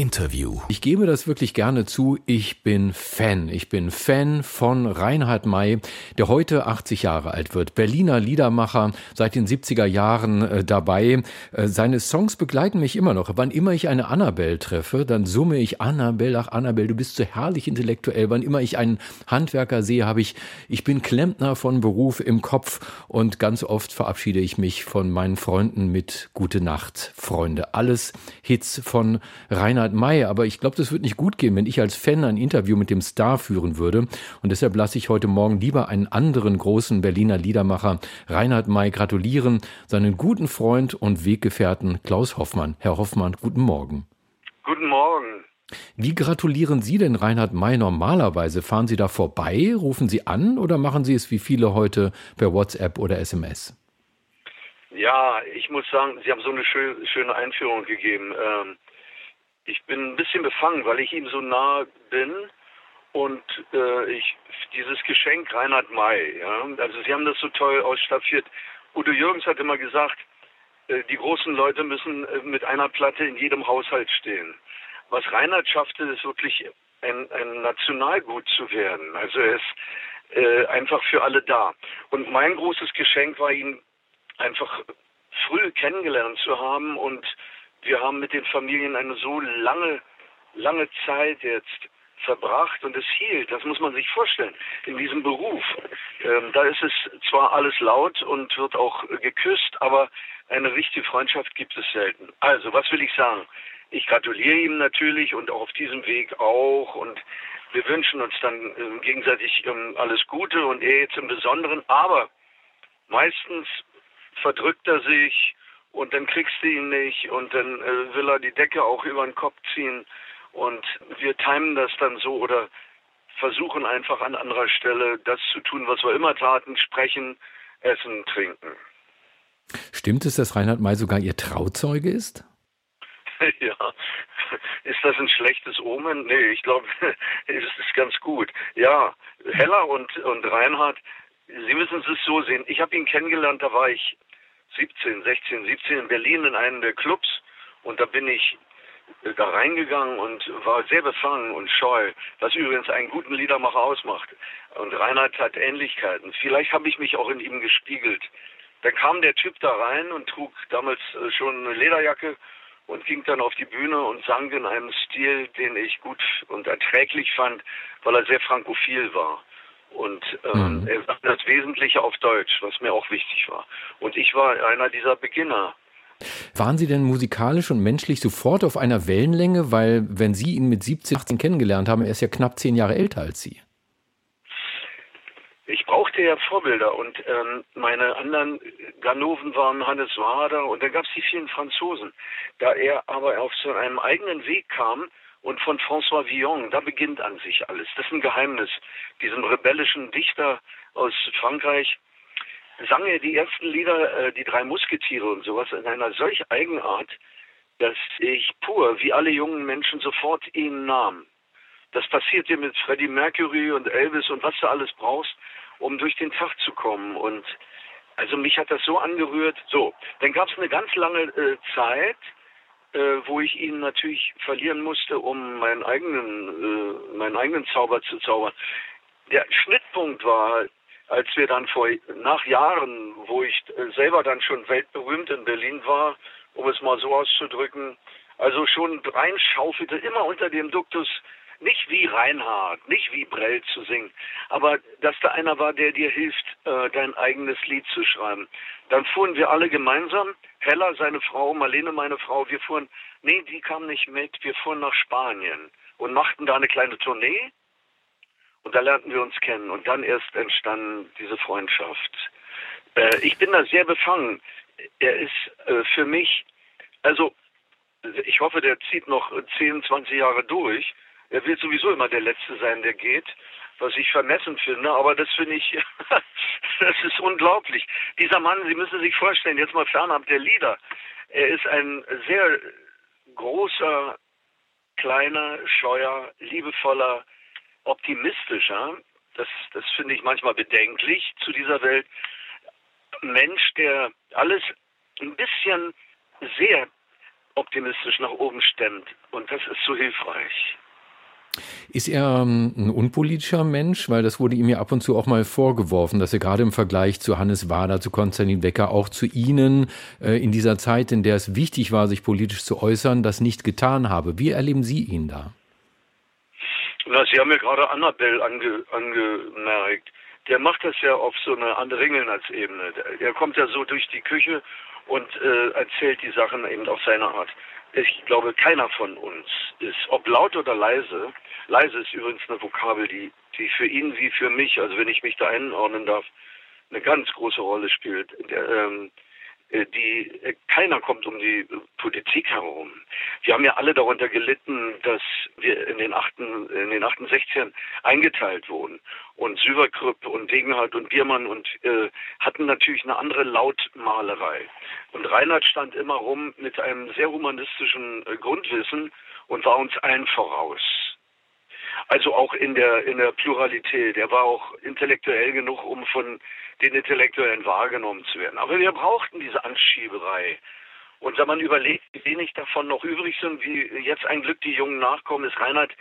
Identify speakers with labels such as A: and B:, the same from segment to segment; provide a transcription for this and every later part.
A: Interview.
B: Ich gebe das wirklich gerne zu. Ich bin Fan. Ich bin Fan von Reinhard May, der heute 80 Jahre alt wird. Berliner Liedermacher, seit den 70er Jahren äh, dabei. Äh, seine Songs begleiten mich immer noch. Wann immer ich eine Annabelle treffe, dann summe ich Annabelle, ach Annabelle, du bist so herrlich intellektuell. Wann immer ich einen Handwerker sehe, habe ich, ich bin Klempner von Beruf im Kopf und ganz oft verabschiede ich mich von meinen Freunden mit Gute Nacht, Freunde. Alles Hits von Reinhard Reinhard May, aber ich glaube, das wird nicht gut gehen, wenn ich als Fan ein Interview mit dem Star führen würde. Und deshalb lasse ich heute Morgen lieber einen anderen großen Berliner Liedermacher, Reinhard May, gratulieren, seinen guten Freund und Weggefährten Klaus Hoffmann. Herr Hoffmann, guten Morgen.
C: Guten Morgen.
B: Wie gratulieren Sie denn Reinhard May normalerweise? Fahren Sie da vorbei, rufen Sie an oder machen Sie es wie viele heute per WhatsApp oder SMS?
C: Ja, ich muss sagen, Sie haben so eine schöne Einführung gegeben. Ähm, ich bin ein bisschen befangen, weil ich ihm so nah bin und äh, ich dieses Geschenk Reinhard May, ja, also sie haben das so toll ausstaffiert. Udo Jürgens hat immer gesagt, äh, die großen Leute müssen äh, mit einer Platte in jedem Haushalt stehen. Was Reinhard schaffte, ist wirklich ein, ein Nationalgut zu werden. Also er ist äh, einfach für alle da. Und mein großes Geschenk war ihn einfach früh kennengelernt zu haben und wir haben mit den Familien eine so lange, lange Zeit jetzt verbracht und es hielt, das muss man sich vorstellen, in diesem Beruf. Ähm, da ist es zwar alles laut und wird auch geküsst, aber eine richtige Freundschaft gibt es selten. Also, was will ich sagen? Ich gratuliere ihm natürlich und auch auf diesem Weg auch und wir wünschen uns dann äh, gegenseitig ähm, alles Gute und er jetzt im Besonderen, aber meistens verdrückt er sich, und dann kriegst du ihn nicht und dann äh, will er die Decke auch über den Kopf ziehen und wir timen das dann so oder versuchen einfach an anderer Stelle das zu tun, was wir immer taten, sprechen, essen, trinken.
B: Stimmt es, dass Reinhard May sogar Ihr Trauzeuge ist?
C: ja. Ist das ein schlechtes Omen? Nee, ich glaube, es ist ganz gut. Ja, Hella und, und Reinhard, Sie müssen es so sehen. Ich habe ihn kennengelernt, da war ich 17, 16, 17 in Berlin in einem der Clubs und da bin ich äh, da reingegangen und war sehr befangen und scheu, was übrigens einen guten Liedermacher ausmacht. Und Reinhard hat Ähnlichkeiten. Vielleicht habe ich mich auch in ihm gespiegelt. Dann kam der Typ da rein und trug damals äh, schon eine Lederjacke und ging dann auf die Bühne und sang in einem Stil, den ich gut und erträglich fand, weil er sehr frankophil war. Und ähm, mhm. er sagt das Wesentliche auf Deutsch, was mir auch wichtig war. Und ich war einer dieser Beginner.
B: Waren Sie denn musikalisch und menschlich sofort auf einer Wellenlänge? Weil, wenn Sie ihn mit 17, 18 kennengelernt haben, er ist ja knapp zehn Jahre älter als Sie.
C: Ich brauchte ja Vorbilder und ähm, meine anderen Ganoven waren Hannes Wader und dann gab es die vielen Franzosen. Da er aber auf so einem eigenen Weg kam, und von François Villon. Da beginnt an sich alles. Das ist ein Geheimnis. Diesem rebellischen Dichter aus Frankreich sang er die ersten Lieder, äh, die drei Musketiere und sowas, in einer solch Eigenart, dass ich pur, wie alle jungen Menschen, sofort ihn nahm. Das passiert dir mit Freddie Mercury und Elvis und was du alles brauchst, um durch den Tag zu kommen. Und also mich hat das so angerührt. So, dann gab es eine ganz lange äh, Zeit, äh, wo ich ihn natürlich verlieren musste, um meinen eigenen, äh, meinen eigenen Zauber zu zaubern. Der Schnittpunkt war, als wir dann vor nach Jahren, wo ich äh, selber dann schon weltberühmt in Berlin war, um es mal so auszudrücken, also schon reinschaufelte, immer unter dem Duktus, nicht wie Reinhard, nicht wie Brell zu singen, aber dass da einer war, der dir hilft, äh, dein eigenes Lied zu schreiben. Dann fuhren wir alle gemeinsam, Hella, seine Frau, Marlene, meine Frau, wir fuhren, nee, die kam nicht mit, wir fuhren nach Spanien und machten da eine kleine Tournee und da lernten wir uns kennen und dann erst entstand diese Freundschaft. Äh, ich bin da sehr befangen. Er ist äh, für mich, also ich hoffe, der zieht noch 10, 20 Jahre durch. Er will sowieso immer der Letzte sein, der geht, was ich vermessen finde, aber das finde ich, das ist unglaublich. Dieser Mann, Sie müssen sich vorstellen, jetzt mal fernab der Lieder, er ist ein sehr großer, kleiner, scheuer, liebevoller, optimistischer, das, das finde ich manchmal bedenklich zu dieser Welt, Mensch, der alles ein bisschen sehr optimistisch nach oben stemmt. Und das ist so hilfreich.
B: Ist er ähm, ein unpolitischer Mensch? Weil das wurde ihm ja ab und zu auch mal vorgeworfen, dass er gerade im Vergleich zu Hannes Wader, zu Konstantin Wecker, auch zu Ihnen äh, in dieser Zeit, in der es wichtig war, sich politisch zu äußern, das nicht getan habe. Wie erleben Sie ihn da?
C: Sie haben ja gerade Annabelle ange, angemerkt. Der macht das ja auf so eine andere Ringelnatz-Ebene. Er kommt ja so durch die Küche und äh, erzählt die Sachen eben auf seine Art ich glaube, keiner von uns ist, ob laut oder leise, leise ist übrigens eine Vokabel, die, die für ihn wie für mich, also wenn ich mich da einordnen darf, eine ganz große Rolle spielt. Der, ähm, äh, die äh, keiner kommt um die Politik herum. Wir haben ja alle darunter gelitten, dass wir in den, achten, in den 68ern eingeteilt wurden. Und Süverkrüpp und Degenhardt und Biermann und äh, hatten natürlich eine andere Lautmalerei. Und Reinhard stand immer rum mit einem sehr humanistischen äh, Grundwissen und war uns allen voraus. Also auch in der, in der Pluralität. Er war auch intellektuell genug, um von den Intellektuellen wahrgenommen zu werden. Aber wir brauchten diese Anschieberei. Und wenn man überlegt, wie wenig davon noch übrig sind, wie jetzt ein Glück die jungen Nachkommen ist, Reinhard,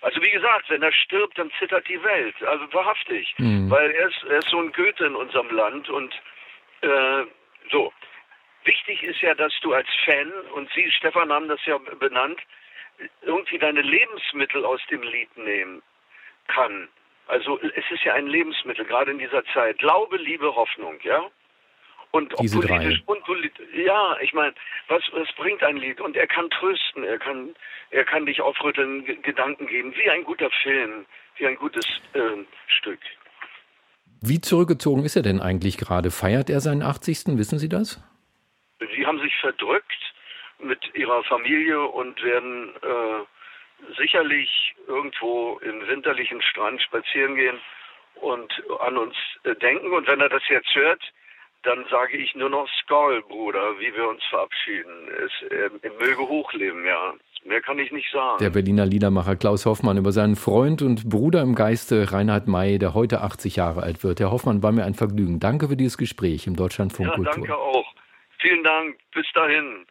C: also wie gesagt, wenn er stirbt, dann zittert die Welt. Also wahrhaftig. Mhm. Weil er ist, er ist so ein Goethe in unserem Land und äh, so. Wichtig ist ja, dass du als Fan, und Sie, Stefan, haben das ja benannt, irgendwie deine Lebensmittel aus dem Lied nehmen kann. Also es ist ja ein Lebensmittel, gerade in dieser Zeit. Glaube, Liebe, Hoffnung, ja? Und
B: Diese politisch
C: drei. und politisch. Ja, ich meine, was, was bringt ein Lied? Und er kann trösten, er kann, er kann dich aufrütteln, Gedanken geben, wie ein guter Film, wie ein gutes äh, Stück.
B: Wie zurückgezogen ist er denn eigentlich gerade? Feiert er seinen 80. Wissen Sie das?
C: Sie haben sich verdrückt mit ihrer Familie und werden äh, sicherlich irgendwo im winterlichen Strand spazieren gehen und an uns äh, denken. Und wenn er das jetzt hört, dann sage ich nur noch Skoll, Bruder, wie wir uns verabschieden. Es, er möge hochleben, ja. Mehr kann ich nicht sagen.
B: Der Berliner Liedermacher Klaus Hoffmann über seinen Freund und Bruder im Geiste Reinhard May, der heute 80 Jahre alt wird. Herr Hoffmann, war mir ein Vergnügen. Danke für dieses Gespräch im Deutschlandfunk
C: Ja,
B: Kultur.
C: danke auch. Vielen Dank. Bis dahin.